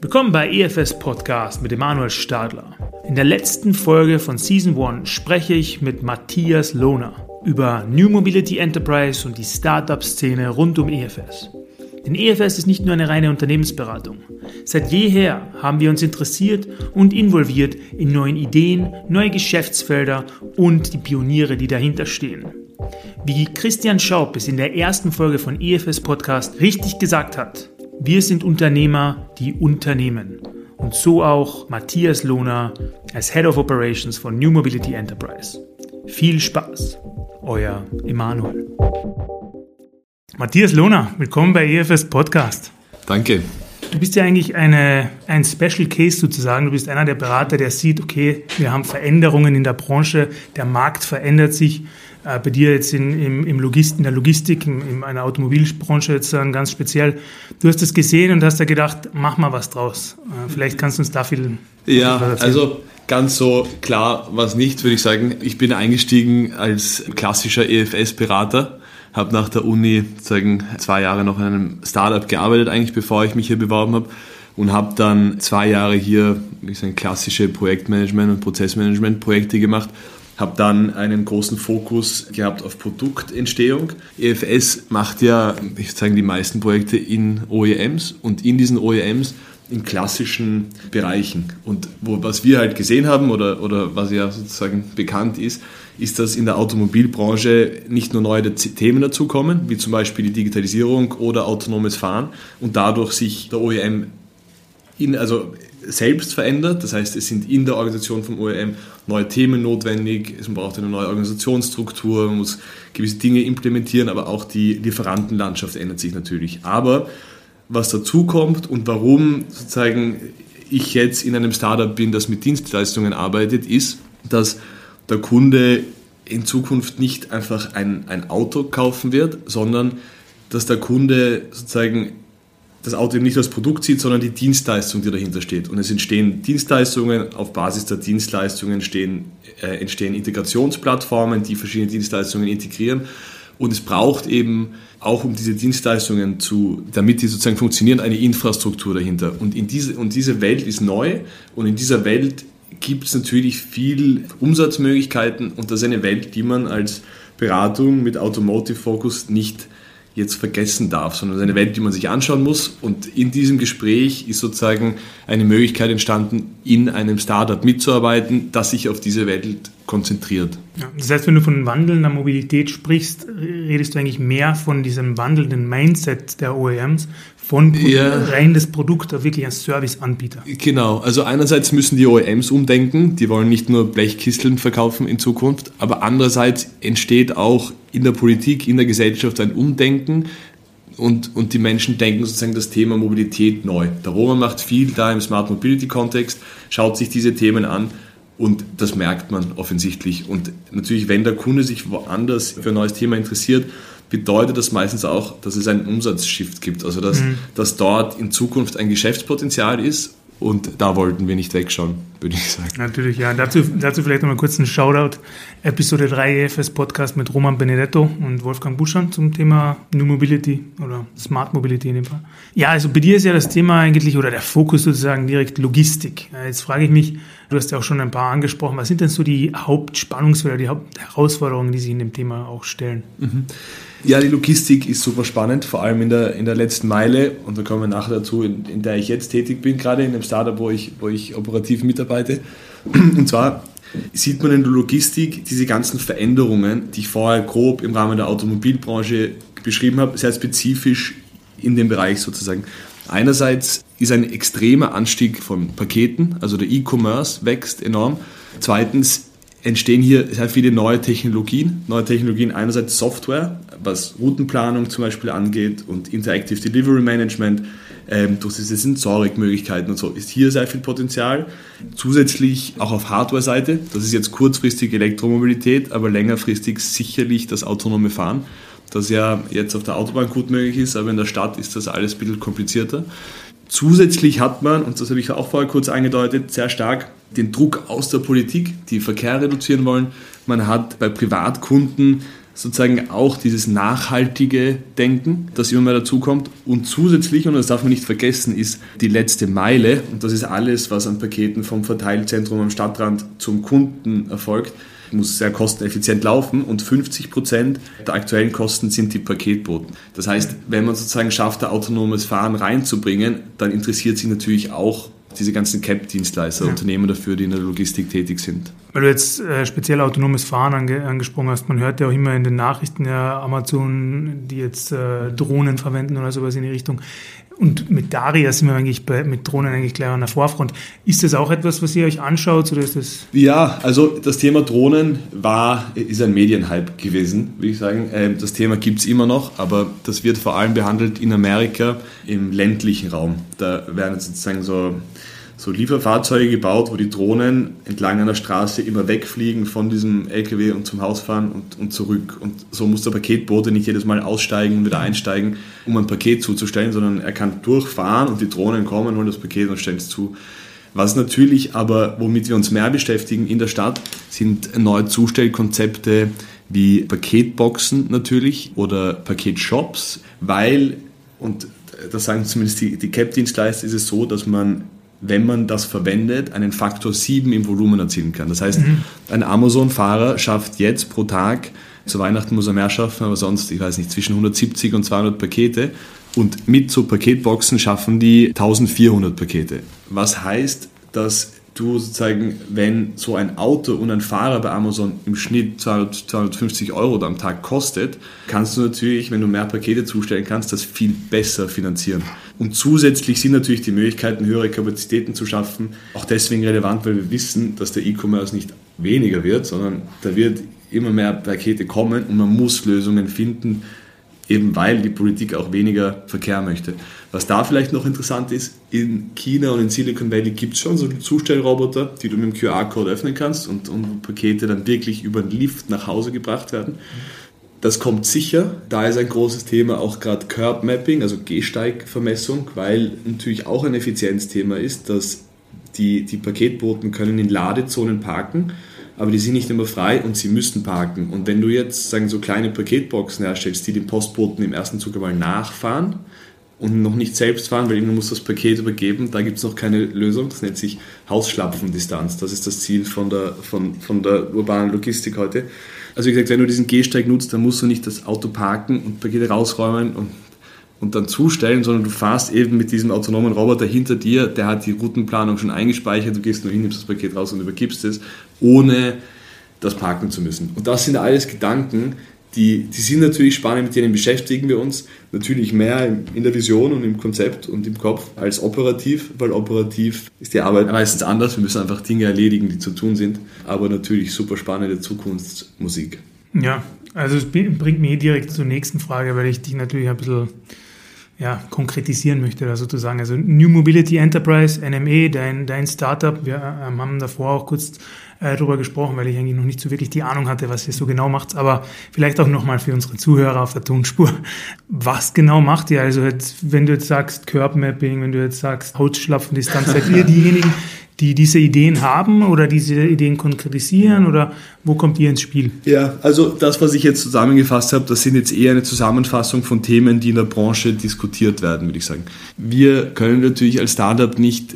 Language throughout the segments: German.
Willkommen bei EFS Podcast mit Emanuel Stadler. In der letzten Folge von Season 1 spreche ich mit Matthias Lohner über New Mobility Enterprise und die Startup-Szene rund um EFS. Denn EFS ist nicht nur eine reine Unternehmensberatung. Seit jeher haben wir uns interessiert und involviert in neuen Ideen, neue Geschäftsfelder und die Pioniere, die dahinter stehen. Wie Christian Schaub es in der ersten Folge von EFS Podcast richtig gesagt hat, wir sind Unternehmer, die Unternehmen. Und so auch Matthias Lohner als Head of Operations von New Mobility Enterprise. Viel Spaß, euer Emanuel. Matthias Lohner, willkommen bei EFS Podcast. Danke. Du bist ja eigentlich eine, ein Special Case sozusagen. Du bist einer der Berater, der sieht, okay, wir haben Veränderungen in der Branche, der Markt verändert sich äh, bei dir jetzt in, im, im Logist, in der Logistik, in, in einer Automobilbranche jetzt dann ganz speziell. Du hast das gesehen und hast da gedacht, mach mal was draus. Äh, vielleicht kannst du uns da viel. Ja, also ganz so klar was nicht, würde ich sagen. Ich bin eingestiegen als klassischer EFS-Berater habe nach der Uni sagen, zwei Jahre noch in einem Startup gearbeitet, eigentlich bevor ich mich hier beworben habe und habe dann zwei Jahre hier sagen, klassische Projektmanagement und Prozessmanagement-Projekte gemacht habe dann einen großen Fokus gehabt auf Produktentstehung. EFS macht ja, ich sage die meisten Projekte in OEMs und in diesen OEMs in klassischen Bereichen. Und wo, was wir halt gesehen haben oder, oder was ja sozusagen bekannt ist, ist, dass in der Automobilbranche nicht nur neue Themen dazukommen, wie zum Beispiel die Digitalisierung oder autonomes Fahren und dadurch sich der OEM in, also selbst verändert. Das heißt, es sind in der Organisation vom OEM neue Themen notwendig, es braucht eine neue Organisationsstruktur, man muss gewisse Dinge implementieren, aber auch die Lieferantenlandschaft ändert sich natürlich. Aber was dazu kommt und warum sozusagen ich jetzt in einem Startup bin, das mit Dienstleistungen arbeitet, ist, dass der Kunde in Zukunft nicht einfach ein, ein Auto kaufen wird, sondern dass der Kunde sozusagen das Auto eben nicht als Produkt sieht, sondern die Dienstleistung, die dahinter steht. Und es entstehen Dienstleistungen, auf Basis der Dienstleistungen entstehen, äh, entstehen Integrationsplattformen, die verschiedene Dienstleistungen integrieren. Und es braucht eben auch um diese Dienstleistungen zu, damit die sozusagen funktionieren, eine Infrastruktur dahinter. Und, in diese, und diese Welt ist neu und in dieser Welt gibt es natürlich viel Umsatzmöglichkeiten und das ist eine Welt, die man als Beratung mit Automotive Focus nicht jetzt vergessen darf, sondern es ist eine Welt, die man sich anschauen muss. Und in diesem Gespräch ist sozusagen eine Möglichkeit entstanden, in einem Startup mitzuarbeiten, das sich auf diese Welt konzentriert. Ja, das heißt, wenn du von wandelnder Mobilität sprichst, redest du eigentlich mehr von diesem wandelnden Mindset der OEMs, von ja. rein das Produkt auf wirklich ein Serviceanbieter. Genau, also einerseits müssen die OEMs umdenken, die wollen nicht nur Blechkisteln verkaufen in Zukunft, aber andererseits entsteht auch in der Politik, in der Gesellschaft ein Umdenken und, und die Menschen denken sozusagen das Thema Mobilität neu. Der Roman macht viel da im Smart Mobility Kontext, schaut sich diese Themen an und das merkt man offensichtlich. Und natürlich, wenn der Kunde sich woanders für ein neues Thema interessiert, bedeutet das meistens auch, dass es einen Umsatzshift gibt. Also dass, mhm. dass dort in Zukunft ein Geschäftspotenzial ist und da wollten wir nicht wegschauen, würde ich sagen. Natürlich, ja. Dazu, dazu vielleicht nochmal kurz ein Shoutout. Episode 3 EFS Podcast mit Roman Benedetto und Wolfgang Buschan zum Thema New Mobility oder Smart Mobility in dem Fall. Ja, also bei dir ist ja das Thema eigentlich oder der Fokus sozusagen direkt Logistik. Jetzt frage ich mich, du hast ja auch schon ein paar angesprochen, was sind denn so die Hauptspannungsfelder, die Hauptherausforderungen, die sich in dem Thema auch stellen? Mhm. Ja, die Logistik ist super spannend, vor allem in der, in der letzten Meile. Und da kommen wir nachher dazu, in, in der ich jetzt tätig bin, gerade in einem Startup, wo ich, wo ich operativ mitarbeite. Und zwar sieht man in der Logistik diese ganzen Veränderungen, die ich vorher grob im Rahmen der Automobilbranche beschrieben habe, sehr spezifisch in dem Bereich sozusagen. Einerseits ist ein extremer Anstieg von Paketen, also der E-Commerce wächst enorm. Zweitens entstehen hier sehr viele neue Technologien. Neue Technologien einerseits Software, was Routenplanung zum Beispiel angeht und Interactive Delivery Management, ähm, durch diese Sensorikmöglichkeiten und so, ist hier sehr viel Potenzial. Zusätzlich auch auf Hardware-Seite, das ist jetzt kurzfristig Elektromobilität, aber längerfristig sicherlich das autonome Fahren, das ja jetzt auf der Autobahn gut möglich ist, aber in der Stadt ist das alles ein bisschen komplizierter. Zusätzlich hat man, und das habe ich auch vorher kurz angedeutet, sehr stark den Druck aus der Politik, die Verkehr reduzieren wollen. Man hat bei Privatkunden sozusagen auch dieses nachhaltige Denken, das immer mehr dazukommt. Und zusätzlich, und das darf man nicht vergessen, ist die letzte Meile, und das ist alles, was an Paketen vom Verteilzentrum am Stadtrand zum Kunden erfolgt, muss sehr kosteneffizient laufen und 50 Prozent der aktuellen Kosten sind die Paketboten. Das heißt, wenn man sozusagen schafft, da autonomes Fahren reinzubringen, dann interessiert sich natürlich auch diese ganzen CAP-Dienstleister, ja. Unternehmen dafür, die in der Logistik tätig sind. Weil du jetzt äh, speziell autonomes Fahren ange angesprochen hast, man hört ja auch immer in den Nachrichten ja Amazon, die jetzt äh, Drohnen verwenden oder sowas in die Richtung. Und mit Daria sind wir eigentlich bei, mit Drohnen eigentlich gleich an der Vorfront. Ist das auch etwas, was ihr euch anschaut oder ist das? Ja, also das Thema Drohnen war, ist ein Medienhype gewesen, würde ich sagen. Ähm, das Thema gibt es immer noch, aber das wird vor allem behandelt in Amerika im ländlichen Raum. Da werden sozusagen so so Lieferfahrzeuge gebaut, wo die Drohnen entlang einer Straße immer wegfliegen von diesem LKW und zum Haus fahren und, und zurück. Und so muss der Paketbote nicht jedes Mal aussteigen und wieder einsteigen, um ein Paket zuzustellen, sondern er kann durchfahren und die Drohnen kommen, holen das Paket und stellen es zu. Was natürlich aber, womit wir uns mehr beschäftigen in der Stadt, sind neue Zustellkonzepte wie Paketboxen natürlich oder Paketshops, weil, und das sagen zumindest die, die CAP-Dienstleister, ist es so, dass man wenn man das verwendet, einen Faktor 7 im Volumen erzielen kann. Das heißt, mhm. ein Amazon-Fahrer schafft jetzt pro Tag, zu Weihnachten muss er mehr schaffen, aber sonst, ich weiß nicht, zwischen 170 und 200 Pakete. Und mit so Paketboxen schaffen die 1400 Pakete. Was heißt, dass du sozusagen, wenn so ein Auto und ein Fahrer bei Amazon im Schnitt 200, 250 Euro am Tag kostet, kannst du natürlich, wenn du mehr Pakete zustellen kannst, das viel besser finanzieren. Und zusätzlich sind natürlich die Möglichkeiten, höhere Kapazitäten zu schaffen, auch deswegen relevant, weil wir wissen, dass der E-Commerce nicht weniger wird, sondern da wird immer mehr Pakete kommen und man muss Lösungen finden, eben weil die Politik auch weniger Verkehr möchte. Was da vielleicht noch interessant ist, in China und in Silicon Valley gibt es schon so Zustellroboter, die du mit dem QR-Code öffnen kannst und, und Pakete dann wirklich über den Lift nach Hause gebracht werden. Das kommt sicher. Da ist ein großes Thema auch gerade Curb Mapping, also Gehsteigvermessung, weil natürlich auch ein Effizienzthema ist, dass die, die Paketboten können in Ladezonen parken aber die sind nicht immer frei und sie müssen parken. Und wenn du jetzt sagen so kleine Paketboxen herstellst, die den Postboten im ersten Zug einmal nachfahren und noch nicht selbst fahren, weil irgendwann muss das Paket übergeben, da gibt es noch keine Lösung. Das nennt sich Hausschlapfendistanz. Das ist das Ziel von der, von, von der urbanen Logistik heute. Also wie gesagt, wenn du diesen Gehsteig nutzt, dann musst du nicht das Auto parken und Pakete rausräumen und und dann zustellen, sondern du fährst eben mit diesem autonomen Roboter hinter dir, der hat die Routenplanung schon eingespeichert, du gehst nur hin, nimmst das Paket raus und übergibst es, ohne das parken zu müssen. Und das sind alles Gedanken, die, die sind natürlich spannend, mit denen beschäftigen wir uns natürlich mehr in der Vision und im Konzept und im Kopf als operativ, weil operativ ist die Arbeit meistens anders. Wir müssen einfach Dinge erledigen, die zu tun sind, aber natürlich super spannende Zukunftsmusik. Ja, also es bringt mich direkt zur nächsten Frage, weil ich dich natürlich ein bisschen ja, konkretisieren möchte, da sozusagen. Also New Mobility Enterprise, NME, dein, dein Startup, wir ähm, haben davor auch kurz äh, darüber gesprochen, weil ich eigentlich noch nicht so wirklich die Ahnung hatte, was ihr so genau macht, aber vielleicht auch nochmal für unsere Zuhörer auf der Tonspur. Was genau macht ihr? Also jetzt, wenn du jetzt sagst Curb Mapping, wenn du jetzt sagst Hautschlapfendistanz, seid ihr diejenigen, die diese Ideen haben oder diese Ideen konkretisieren oder wo kommt ihr ins Spiel? Ja, also das, was ich jetzt zusammengefasst habe, das sind jetzt eher eine Zusammenfassung von Themen, die in der Branche diskutiert werden, würde ich sagen. Wir können natürlich als Startup nicht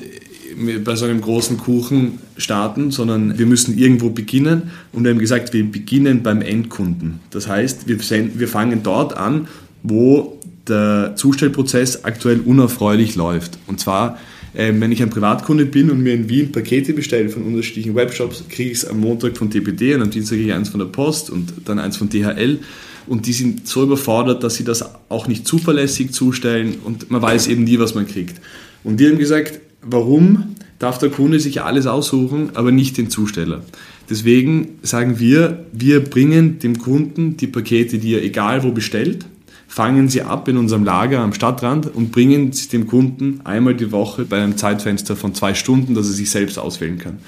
bei so einem großen Kuchen starten, sondern wir müssen irgendwo beginnen und wir haben gesagt, wir beginnen beim Endkunden. Das heißt, wir, wir fangen dort an, wo der Zustellprozess aktuell unerfreulich läuft. Und zwar ähm, wenn ich ein Privatkunde bin und mir in Wien Pakete bestelle von unterschiedlichen Webshops, kriege ich es am Montag von DPD und am Dienstag kriege ich eins von der Post und dann eins von DHL. Und die sind so überfordert, dass sie das auch nicht zuverlässig zustellen und man weiß eben nie, was man kriegt. Und die haben gesagt, warum darf der Kunde sich alles aussuchen, aber nicht den Zusteller? Deswegen sagen wir, wir bringen dem Kunden die Pakete, die er egal wo bestellt, fangen sie ab in unserem Lager am Stadtrand und bringen sie dem Kunden einmal die Woche bei einem Zeitfenster von zwei Stunden, dass er sich selbst auswählen kann.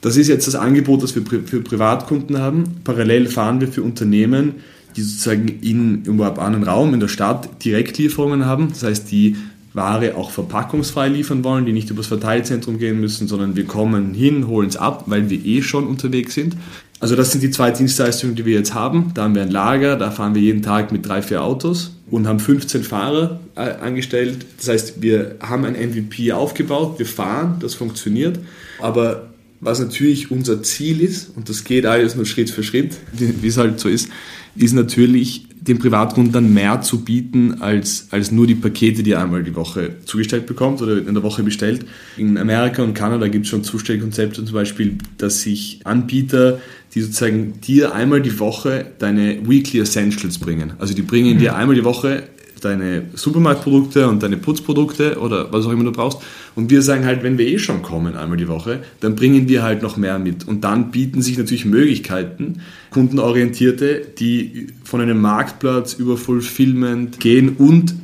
Das ist jetzt das Angebot, das wir für Privatkunden haben. Parallel fahren wir für Unternehmen, die sozusagen in, im urbanen Raum, in der Stadt Direktlieferungen haben. Das heißt, die Ware auch verpackungsfrei liefern wollen, die nicht übers Verteilzentrum gehen müssen, sondern wir kommen hin, holen es ab, weil wir eh schon unterwegs sind. Also das sind die zwei Dienstleistungen, die wir jetzt haben. Da haben wir ein Lager, da fahren wir jeden Tag mit drei, vier Autos und haben 15 Fahrer äh, angestellt. Das heißt, wir haben ein MVP aufgebaut, wir fahren, das funktioniert. Aber was natürlich unser Ziel ist, und das geht alles nur Schritt für Schritt, wie es halt so ist, ist natürlich dem Privatkunden dann mehr zu bieten als, als nur die Pakete, die er einmal die Woche zugestellt bekommt oder in der Woche bestellt. In Amerika und Kanada gibt es schon Zustellkonzepte zum Beispiel, dass sich Anbieter, die sozusagen dir einmal die Woche deine Weekly Essentials bringen. Also die bringen mhm. dir einmal die Woche deine Supermarktprodukte und deine Putzprodukte oder was auch immer du brauchst. Und wir sagen halt, wenn wir eh schon kommen einmal die Woche, dann bringen wir halt noch mehr mit. Und dann bieten sich natürlich Möglichkeiten, kundenorientierte, die von einem Marktplatz über Fulfillment gehen und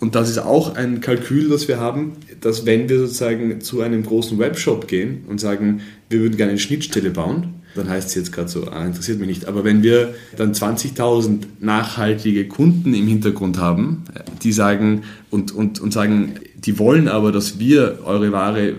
und das ist auch ein Kalkül, das wir haben, dass wenn wir sozusagen zu einem großen Webshop gehen und sagen, wir würden gerne eine Schnittstelle bauen, dann heißt es jetzt gerade so, ah, interessiert mich nicht. Aber wenn wir dann 20.000 nachhaltige Kunden im Hintergrund haben, die sagen und, und, und sagen, die wollen aber, dass wir eure Ware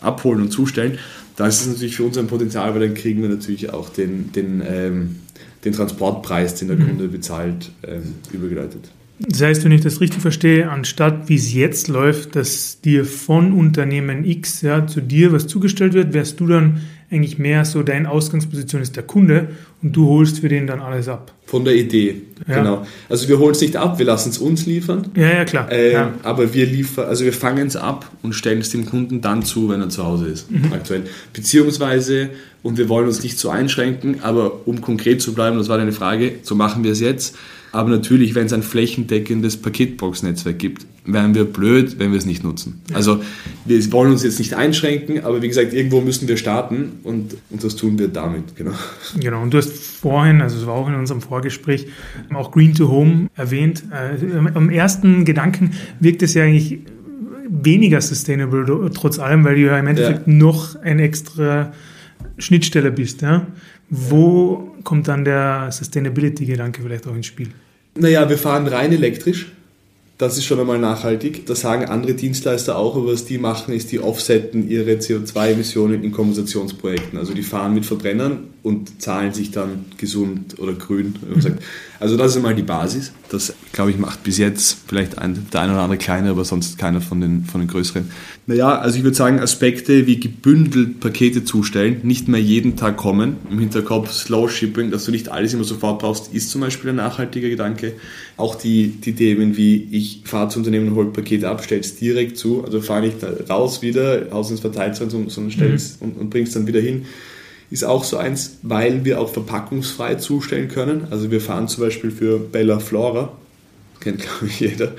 abholen und zustellen, dann ist es natürlich für uns ein Potenzial, weil dann kriegen wir natürlich auch den, den, ähm, den Transportpreis, den der mhm. Kunde bezahlt, ähm, übergeleitet. Das heißt, wenn ich das richtig verstehe, anstatt wie es jetzt läuft, dass dir von Unternehmen X ja, zu dir was zugestellt wird, wärst du dann eigentlich mehr so, deine Ausgangsposition ist der Kunde und du holst für den dann alles ab. Von der Idee, ja. genau. Also wir holen es nicht ab, wir lassen es uns liefern. Ja, ja, klar. Äh, ja. Aber wir liefern, also wir fangen es ab und stellen es dem Kunden dann zu, wenn er zu Hause ist, mhm. aktuell. Beziehungsweise, und wir wollen uns nicht so einschränken, aber um konkret zu bleiben, das war deine Frage, so machen wir es jetzt aber natürlich, wenn es ein flächendeckendes Paketbox-Netzwerk gibt, wären wir blöd, wenn wir es nicht nutzen. Also wir wollen uns jetzt nicht einschränken, aber wie gesagt, irgendwo müssen wir starten und, und das tun wir damit, genau. Genau, und du hast vorhin, also es war auch in unserem Vorgespräch, auch Green to Home erwähnt. Äh, am ersten Gedanken wirkt es ja eigentlich weniger sustainable trotz allem, weil du ja im Endeffekt ja. noch ein extra Schnittstelle bist. Ja? Wo kommt dann der Sustainability-Gedanke vielleicht auch ins Spiel? Naja, wir fahren rein elektrisch. Das ist schon einmal nachhaltig. Das sagen andere Dienstleister auch, aber was die machen, ist, die offsetten ihre CO2-Emissionen in Kompensationsprojekten. Also die fahren mit Verbrennern und zahlen sich dann gesund oder grün. Mhm. Also das ist einmal die Basis. Das, glaube ich, macht bis jetzt vielleicht ein, der eine oder andere kleine, aber sonst keiner von den, von den größeren. Naja, also ich würde sagen, Aspekte wie gebündelt Pakete zustellen, nicht mehr jeden Tag kommen, im Hinterkopf Slow Shipping, dass du nicht alles immer sofort brauchst, ist zum Beispiel ein nachhaltiger Gedanke. Auch die, die Themen wie, ich fahre zu Unternehmen und hole Pakete ab, stell's direkt zu, also fahre nicht raus wieder, aus ins Verteilzentrum, sondern stell's mhm. und, und bring's dann wieder hin ist auch so eins, weil wir auch verpackungsfrei zustellen können. Also wir fahren zum Beispiel für Bella Flora, kennt glaube ich jeder,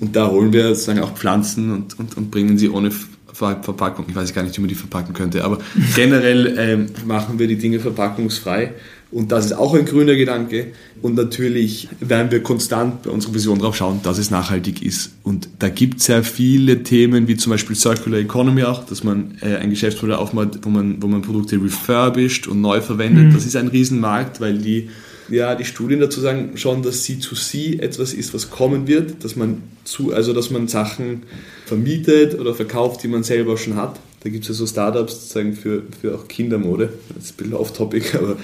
und da holen wir sozusagen auch Pflanzen und, und, und bringen sie ohne Verpackung. Ich weiß gar nicht, wie man die verpacken könnte, aber generell ähm, machen wir die Dinge verpackungsfrei und das ist auch ein grüner Gedanke. Und natürlich werden wir konstant bei unserer Vision darauf schauen, dass es nachhaltig ist. Und da gibt es sehr viele Themen, wie zum Beispiel Circular Economy auch, dass man äh, ein Geschäftsmodell aufmacht, wo man, wo man Produkte refurbished und neu verwendet. Mhm. Das ist ein Riesenmarkt, weil die, ja, die Studien dazu sagen schon, dass C2C etwas ist, was kommen wird, dass man zu, also dass man Sachen vermietet oder verkauft, die man selber schon hat da gibt es ja so Startups sozusagen für, für auch Kindermode. Das ist ein bisschen off-topic, aber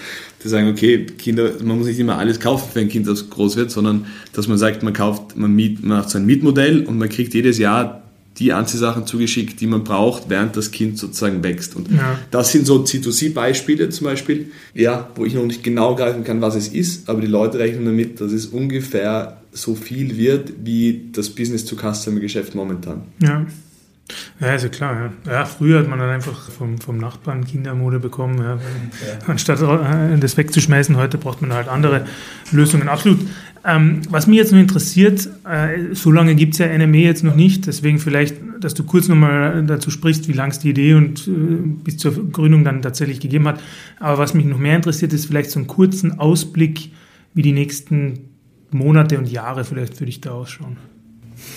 die sagen, okay, Kinder, man muss nicht immer alles kaufen für ein Kind, das groß wird, sondern dass man sagt, man kauft, man, miet, man macht so ein Mietmodell und man kriegt jedes Jahr die Anziehsachen zugeschickt, die man braucht, während das Kind sozusagen wächst. Und ja. das sind so C2C-Beispiele zum Beispiel, ja, wo ich noch nicht genau greifen kann, was es ist, aber die Leute rechnen damit, dass es ungefähr so viel wird wie das Business-to-Customer-Geschäft momentan. Ja. Ja, ist ja klar. Ja. ja. früher hat man dann einfach vom, vom Nachbarn Kindermode bekommen. Ja. Ja. Anstatt äh, das wegzuschmeißen, heute braucht man halt andere Lösungen. Absolut. Ähm, was mich jetzt noch interessiert, äh, so lange gibt es ja NME jetzt noch nicht, deswegen vielleicht, dass du kurz nochmal dazu sprichst, wie lang es die Idee und äh, bis zur Gründung dann tatsächlich gegeben hat. Aber was mich noch mehr interessiert, ist vielleicht so einen kurzen Ausblick, wie die nächsten Monate und Jahre vielleicht für dich da ausschauen.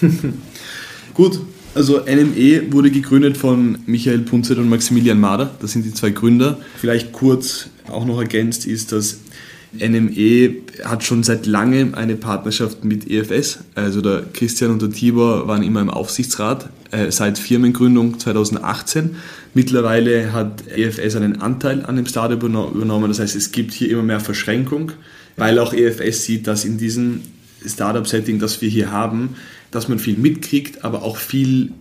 Gut, also NME wurde gegründet von Michael Punzet und Maximilian Mader. Das sind die zwei Gründer. Vielleicht kurz auch noch ergänzt ist, dass NME hat schon seit langem eine Partnerschaft mit EFS. Also der Christian und der Tibor waren immer im Aufsichtsrat äh, seit Firmengründung 2018. Mittlerweile hat EFS einen Anteil an dem Startup übernommen. Das heißt, es gibt hier immer mehr Verschränkung, weil auch EFS sieht, dass in diesem Startup-Setting, das wir hier haben, dass man viel mitkriegt, aber auch viel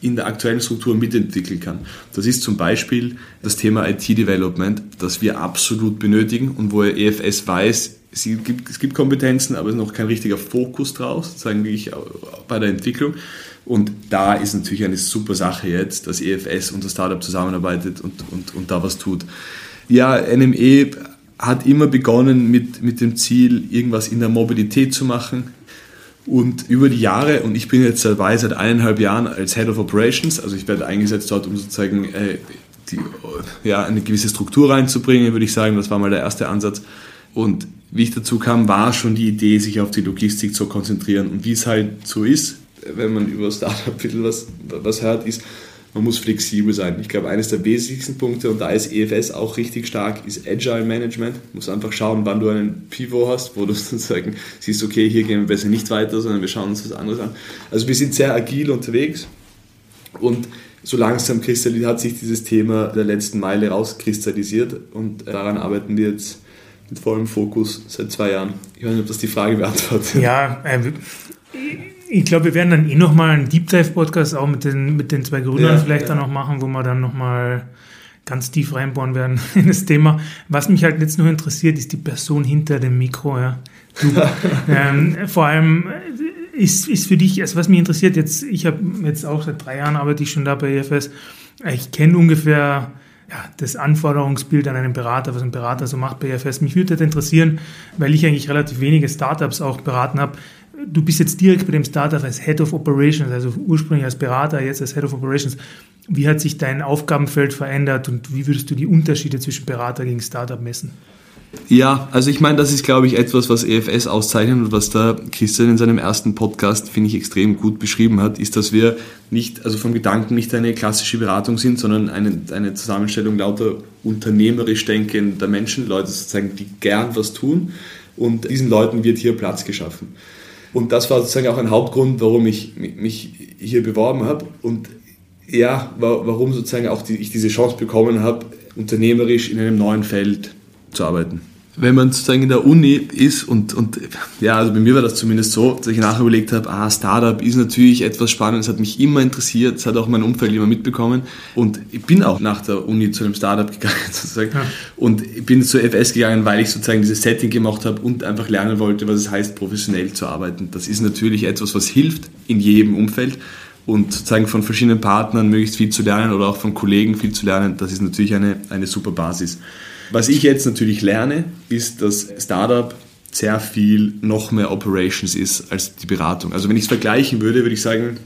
in der aktuellen Struktur mitentwickeln kann. Das ist zum Beispiel das Thema IT-Development, das wir absolut benötigen und wo EFS weiß, es gibt, es gibt Kompetenzen, aber es ist noch kein richtiger Fokus draus, sagen wir bei der Entwicklung. Und da ist natürlich eine super Sache jetzt, dass EFS und das Startup zusammenarbeitet und, und, und da was tut. Ja, NME hat immer begonnen mit, mit dem Ziel, irgendwas in der Mobilität zu machen. Und über die Jahre, und ich bin jetzt dabei seit eineinhalb Jahren als Head of Operations, also ich werde eingesetzt dort, um sozusagen äh, die, ja, eine gewisse Struktur reinzubringen, würde ich sagen. Das war mal der erste Ansatz. Und wie ich dazu kam, war schon die Idee, sich auf die Logistik zu konzentrieren. Und wie es halt so ist, wenn man über Startup ein was, was hört, ist, man muss flexibel sein. Ich glaube, eines der wesentlichsten Punkte, und da ist EFS auch richtig stark, ist Agile Management. Du musst einfach schauen, wann du einen Pivot hast, wo du sozusagen siehst, okay, hier gehen wir besser nicht weiter, sondern wir schauen uns was anderes an. Also wir sind sehr agil unterwegs und so langsam hat sich dieses Thema der letzten Meile rauskristallisiert und daran arbeiten wir jetzt mit vollem Fokus seit zwei Jahren. Ich weiß nicht, ob das die Frage beantwortet. Ja, äh, ich glaube, wir werden dann eh nochmal einen Deep Dive Podcast auch mit den, mit den zwei Gründern ja, vielleicht ja. dann noch machen, wo wir dann nochmal ganz tief reinbohren werden in das Thema. Was mich halt jetzt nur interessiert, ist die Person hinter dem Mikro. Ja. Du, ähm, vor allem äh, ist, ist für dich, also was mich interessiert, jetzt, ich habe jetzt auch seit drei Jahren arbeite ich schon da bei EFS. Ich kenne ungefähr ja, das Anforderungsbild an einen Berater, was ein Berater so macht bei EFS. Mich würde das interessieren, weil ich eigentlich relativ wenige Startups auch beraten habe du bist jetzt direkt bei dem Startup als Head of Operations, also ursprünglich als Berater, jetzt als Head of Operations. Wie hat sich dein Aufgabenfeld verändert und wie würdest du die Unterschiede zwischen Berater gegen Startup messen? Ja, also ich meine, das ist, glaube ich, etwas, was EFS auszeichnet und was der Christian in seinem ersten Podcast, finde ich, extrem gut beschrieben hat, ist, dass wir nicht, also vom Gedanken nicht eine klassische Beratung sind, sondern eine, eine Zusammenstellung lauter unternehmerisch denkender Menschen, Leute sozusagen, die gern was tun und diesen Leuten wird hier Platz geschaffen. Und das war sozusagen auch ein Hauptgrund, warum ich mich hier beworben habe und ja, warum sozusagen auch die, ich diese Chance bekommen habe, unternehmerisch in einem neuen Feld zu arbeiten wenn man sozusagen in der Uni ist und, und ja, also bei mir war das zumindest so, dass ich nachher überlegt habe, ah, Startup ist natürlich etwas Spannendes, hat mich immer interessiert, das hat auch mein Umfeld immer mitbekommen und ich bin auch nach der Uni zu einem Startup gegangen sozusagen ja. und ich bin zur FS gegangen, weil ich sozusagen dieses Setting gemacht habe und einfach lernen wollte, was es heißt, professionell zu arbeiten. Das ist natürlich etwas, was hilft in jedem Umfeld und sozusagen von verschiedenen Partnern möglichst viel zu lernen oder auch von Kollegen viel zu lernen, das ist natürlich eine, eine super Basis. Was ich jetzt natürlich lerne, ist, dass Startup sehr viel noch mehr Operations ist als die Beratung. Also wenn ich es vergleichen würde, würde ich sagen,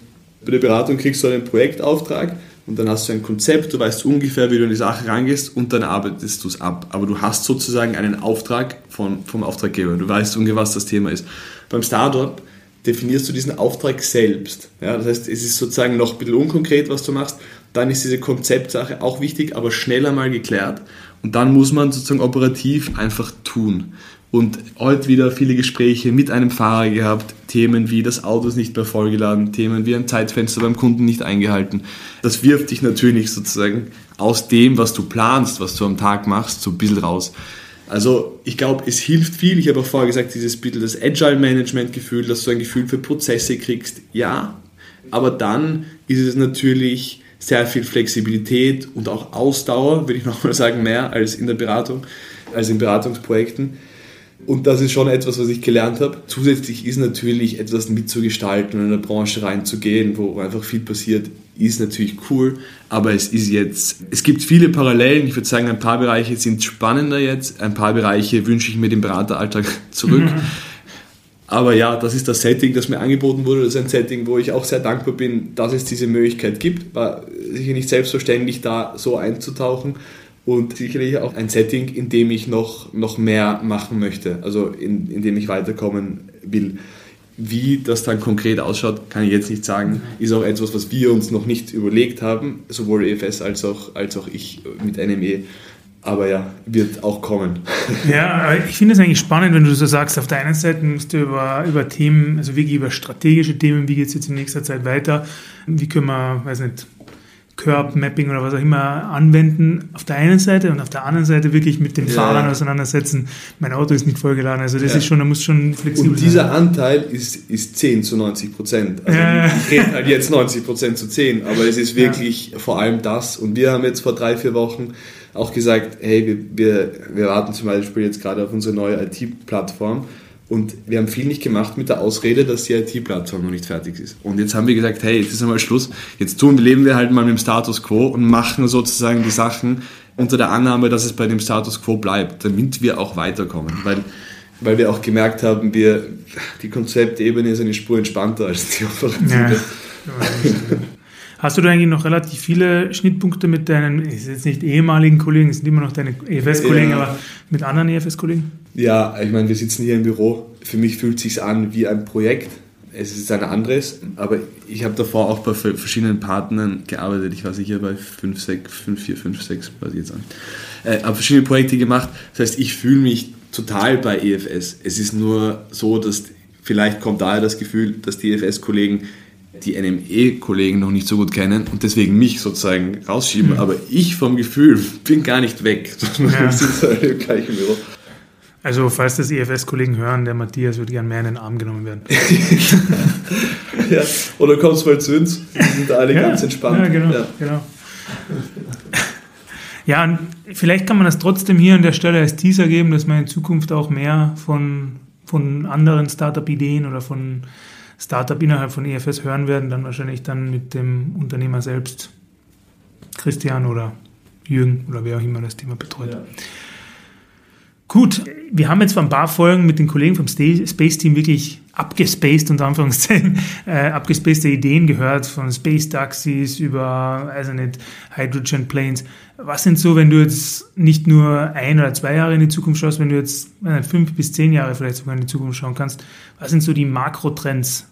bei der Beratung kriegst du einen Projektauftrag und dann hast du ein Konzept, du weißt ungefähr, wie du in die Sache rangehst und dann arbeitest du es ab. Aber du hast sozusagen einen Auftrag von, vom Auftraggeber. Du weißt ungefähr, was das Thema ist. Beim Startup definierst du diesen Auftrag selbst. Ja, das heißt, es ist sozusagen noch ein bisschen unkonkret, was du machst. Dann ist diese Konzeptsache auch wichtig, aber schneller mal geklärt. Und dann muss man sozusagen operativ einfach tun. Und heute wieder viele Gespräche mit einem Fahrer gehabt, Themen wie das Auto ist nicht mehr vollgeladen, Themen wie ein Zeitfenster beim Kunden nicht eingehalten. Das wirft dich natürlich sozusagen aus dem, was du planst, was du am Tag machst, so ein bisschen raus. Also ich glaube, es hilft viel. Ich habe auch vorher gesagt, dieses bisschen das Agile-Management-Gefühl, dass du ein Gefühl für Prozesse kriegst. Ja, aber dann ist es natürlich sehr viel Flexibilität und auch Ausdauer, würde ich nochmal sagen, mehr als in der Beratung, als in Beratungsprojekten. Und das ist schon etwas, was ich gelernt habe. Zusätzlich ist natürlich etwas mitzugestalten und in eine Branche reinzugehen, wo einfach viel passiert, ist natürlich cool. Aber es ist jetzt, es gibt viele Parallelen. Ich würde sagen, ein paar Bereiche sind spannender jetzt. Ein paar Bereiche wünsche ich mir den Berateralltag zurück. Mhm. Aber ja, das ist das Setting, das mir angeboten wurde. Das ist ein Setting, wo ich auch sehr dankbar bin, dass es diese Möglichkeit gibt. War sicher nicht selbstverständlich, da so einzutauchen. Und sicherlich auch ein Setting, in dem ich noch, noch mehr machen möchte, also in, in dem ich weiterkommen will. Wie das dann konkret ausschaut, kann ich jetzt nicht sagen. Ist auch etwas, was wir uns noch nicht überlegt haben, sowohl EFS als auch, als auch ich mit NME Aber ja, wird auch kommen. Ja, ich finde es eigentlich spannend, wenn du so sagst, auf der einen Seite musst du über, über Themen, also wirklich über strategische Themen, wie geht es jetzt in nächster Zeit weiter, wie können wir, weiß nicht, Curb Mapping oder was auch immer anwenden auf der einen Seite und auf der anderen Seite wirklich mit den ja. Fahrern auseinandersetzen. Mein Auto ist nicht vollgeladen, also das ja. ist schon, da muss schon flexibel sein. Und dieser sein. Anteil ist, ist 10 zu 90 Prozent. Also ja. ich rede halt jetzt 90 Prozent zu 10, aber es ist wirklich vor allem das. Und wir haben jetzt vor drei, vier Wochen auch gesagt, hey, wir, wir, wir warten zum Beispiel jetzt gerade auf unsere neue IT-Plattform und wir haben viel nicht gemacht mit der Ausrede, dass die IT-Plattform noch nicht fertig ist. Und jetzt haben wir gesagt, hey, jetzt ist einmal Schluss. Jetzt tun, leben wir halt mal mit dem Status quo und machen sozusagen die Sachen unter der Annahme, dass es bei dem Status quo bleibt, damit wir auch weiterkommen. Weil, weil wir auch gemerkt haben, wir, die Konzeptebene ist eine Spur entspannter als die operative. Ja. Hast du da eigentlich noch relativ viele Schnittpunkte mit deinen, ist jetzt nicht ehemaligen Kollegen, es sind immer noch deine EFS-Kollegen, ja. aber mit anderen EFS-Kollegen? Ja, ich meine, wir sitzen hier im Büro. Für mich fühlt es sich an wie ein Projekt. Es ist ein anderes, aber ich habe davor auch bei verschiedenen Partnern gearbeitet. Ich war sicher bei 5, 6, 5, 4, 5, 6, weiß ich jetzt an. Äh, habe verschiedene Projekte gemacht. Das heißt, ich fühle mich total bei EFS. Es ist nur so, dass vielleicht kommt daher das Gefühl, dass die EFS-Kollegen die NME-Kollegen noch nicht so gut kennen und deswegen mich sozusagen rausschieben. Mhm. Aber ich vom Gefühl bin gar nicht weg. Ja. Also, falls das EFS-Kollegen hören, der Matthias würde gerne mehr in den Arm genommen werden. ja, oder kommst mal zu uns, wir sind da alle ja, ganz entspannt. Ja, genau. Ja. genau. Ja, vielleicht kann man das trotzdem hier an der Stelle als Teaser geben, dass man in Zukunft auch mehr von, von anderen Startup-Ideen oder von Startup innerhalb von EFS hören werden, dann wahrscheinlich dann mit dem Unternehmer selbst, Christian oder Jürgen oder wer auch immer das Thema betreut. Ja. Gut, wir haben jetzt vor ein paar Folgen mit den Kollegen vom Space Team wirklich abgespaced, unter Anführungszeichen, äh, abgespacede Ideen gehört, von Space Taxis über, also nicht, Hydrogen Planes. Was sind so, wenn du jetzt nicht nur ein oder zwei Jahre in die Zukunft schaust, wenn du jetzt äh, fünf bis zehn Jahre vielleicht sogar in die Zukunft schauen kannst, was sind so die Makrotrends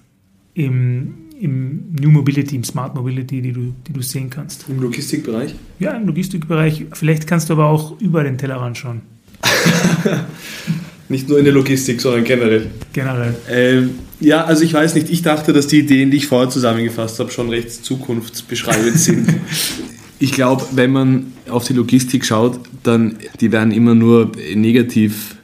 im, im New Mobility, im Smart Mobility, die du, die du sehen kannst? Im Logistikbereich? Ja, im Logistikbereich. Vielleicht kannst du aber auch über den Tellerrand schauen. nicht nur in der Logistik, sondern generell. Generell. Ähm, ja, also ich weiß nicht, ich dachte, dass die Ideen, die ich vorher zusammengefasst habe, schon recht zukunftsbeschreibend sind. ich glaube, wenn man auf die Logistik schaut, dann die werden immer nur negativ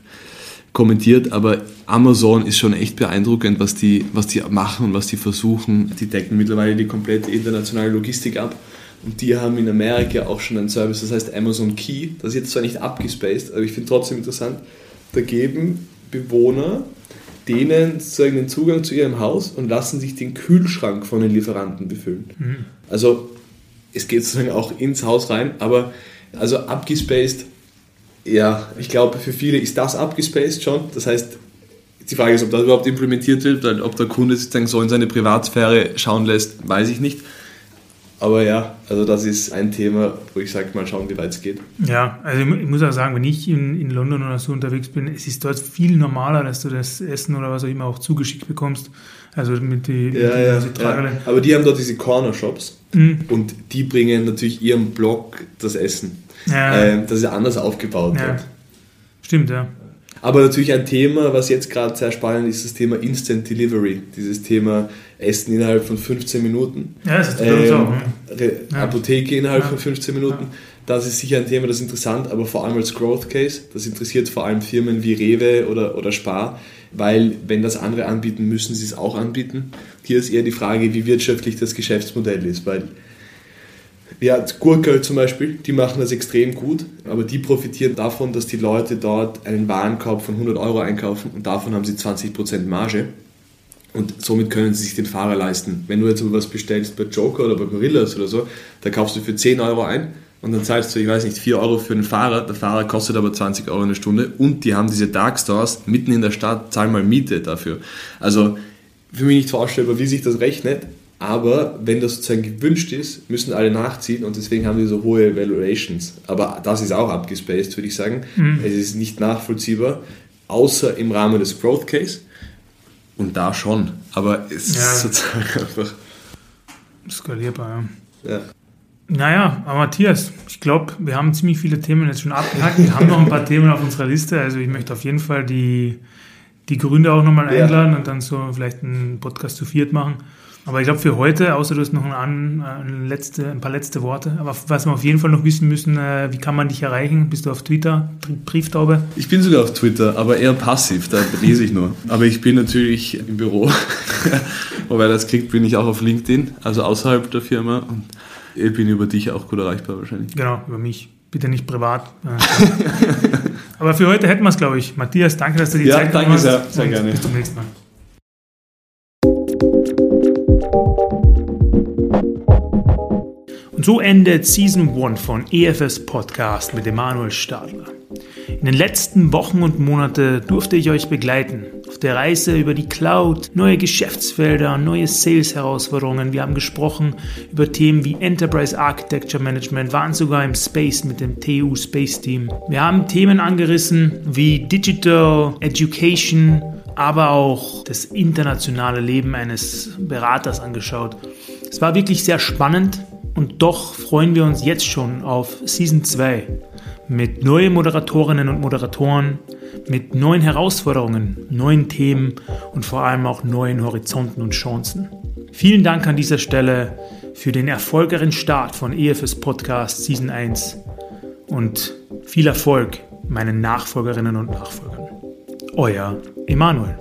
kommentiert, aber Amazon ist schon echt beeindruckend, was die, was die machen und was die versuchen. Die decken mittlerweile die komplette internationale Logistik ab. Und die haben in Amerika auch schon einen Service, das heißt Amazon Key. Das ist jetzt zwar nicht abgespaced, aber ich finde trotzdem interessant. Da geben Bewohner denen sozusagen den Zugang zu ihrem Haus und lassen sich den Kühlschrank von den Lieferanten befüllen. Mhm. Also es geht sozusagen auch ins Haus rein, aber also abgespaced, ja, ich glaube für viele ist das abgespaced schon. Das heißt, die Frage ist, ob das überhaupt implementiert wird, ob der Kunde sozusagen so in seine Privatsphäre schauen lässt, weiß ich nicht. Aber ja, also das ist ein Thema, wo ich sage, mal schauen, wie weit es geht. Ja, also ich muss auch sagen, wenn ich in, in London oder so unterwegs bin, es ist dort viel normaler, dass du das Essen oder was auch immer auch zugeschickt bekommst. Also mit die, ja, mit ja, ja. Aber die haben dort diese Corner Shops mhm. und die bringen natürlich ihrem Blog das Essen. Ja. Ähm, das ist anders aufgebaut ja. dort. Stimmt, ja. Aber natürlich ein Thema, was jetzt gerade sehr spannend ist, das Thema Instant Delivery. Dieses Thema Essen innerhalb von 15 Minuten. Ja, das ist ähm, auch. Ja. Apotheke innerhalb ja. von 15 Minuten. Das ist sicher ein Thema, das ist interessant, aber vor allem als Growth Case. Das interessiert vor allem Firmen wie Rewe oder, oder Spar, weil wenn das andere anbieten, müssen sie es auch anbieten. Hier ist eher die Frage, wie wirtschaftlich das Geschäftsmodell ist, weil ja, Gurkel zum Beispiel, die machen das extrem gut, aber die profitieren davon, dass die Leute dort einen Warenkorb von 100 Euro einkaufen und davon haben sie 20% Marge. Und somit können sie sich den Fahrer leisten. Wenn du jetzt was bestellst bei Joker oder bei Gorillas oder so, da kaufst du für 10 Euro ein und dann zahlst du, ich weiß nicht, 4 Euro für den Fahrer. Der Fahrer kostet aber 20 Euro eine Stunde und die haben diese Dark Stores mitten in der Stadt, zahl mal Miete dafür. Also für mich nicht vorstellbar, wie sich das rechnet, aber wenn das sozusagen gewünscht ist, müssen alle nachziehen und deswegen haben wir so hohe Valuations. Aber das ist auch abgespaced, würde ich sagen. Mhm. Es ist nicht nachvollziehbar, außer im Rahmen des Growth Case. Und da schon. Aber es ja. ist sozusagen einfach. Skalierbar, ja. ja. Naja, aber Matthias, ich glaube, wir haben ziemlich viele Themen jetzt schon abgehakt. Wir haben noch ein paar Themen auf unserer Liste. Also ich möchte auf jeden Fall die, die Gründe auch nochmal einladen und dann so vielleicht einen Podcast zu viert machen. Aber ich glaube für heute, außer du hast noch ein, ein, letzte, ein paar letzte Worte, aber was wir auf jeden Fall noch wissen müssen, äh, wie kann man dich erreichen? Bist du auf Twitter, Brieftaube? Ich bin sogar auf Twitter, aber eher passiv, da lese ich nur. Aber ich bin natürlich im Büro, wobei das kriegt, bin ich auch auf LinkedIn, also außerhalb der Firma und ich bin über dich auch gut erreichbar wahrscheinlich. Genau, über mich. Bitte nicht privat. aber für heute hätten wir es, glaube ich. Matthias, danke, dass du die ja, Zeit genommen hast. Ja, danke sehr, sehr gerne. Bis zum nächsten Mal. So endet Season 1 von EFS Podcast mit Emanuel Stadler. In den letzten Wochen und Monaten durfte ich euch begleiten auf der Reise über die Cloud, neue Geschäftsfelder, neue Sales-Herausforderungen. Wir haben gesprochen über Themen wie Enterprise Architecture Management, waren sogar im Space mit dem TU Space Team. Wir haben Themen angerissen wie Digital Education, aber auch das internationale Leben eines Beraters angeschaut. Es war wirklich sehr spannend und doch freuen wir uns jetzt schon auf Season 2 mit neuen Moderatorinnen und Moderatoren, mit neuen Herausforderungen, neuen Themen und vor allem auch neuen Horizonten und Chancen. Vielen Dank an dieser Stelle für den erfolgreichen Start von EFS Podcast Season 1 und viel Erfolg meinen Nachfolgerinnen und Nachfolgern. Euer Emanuel.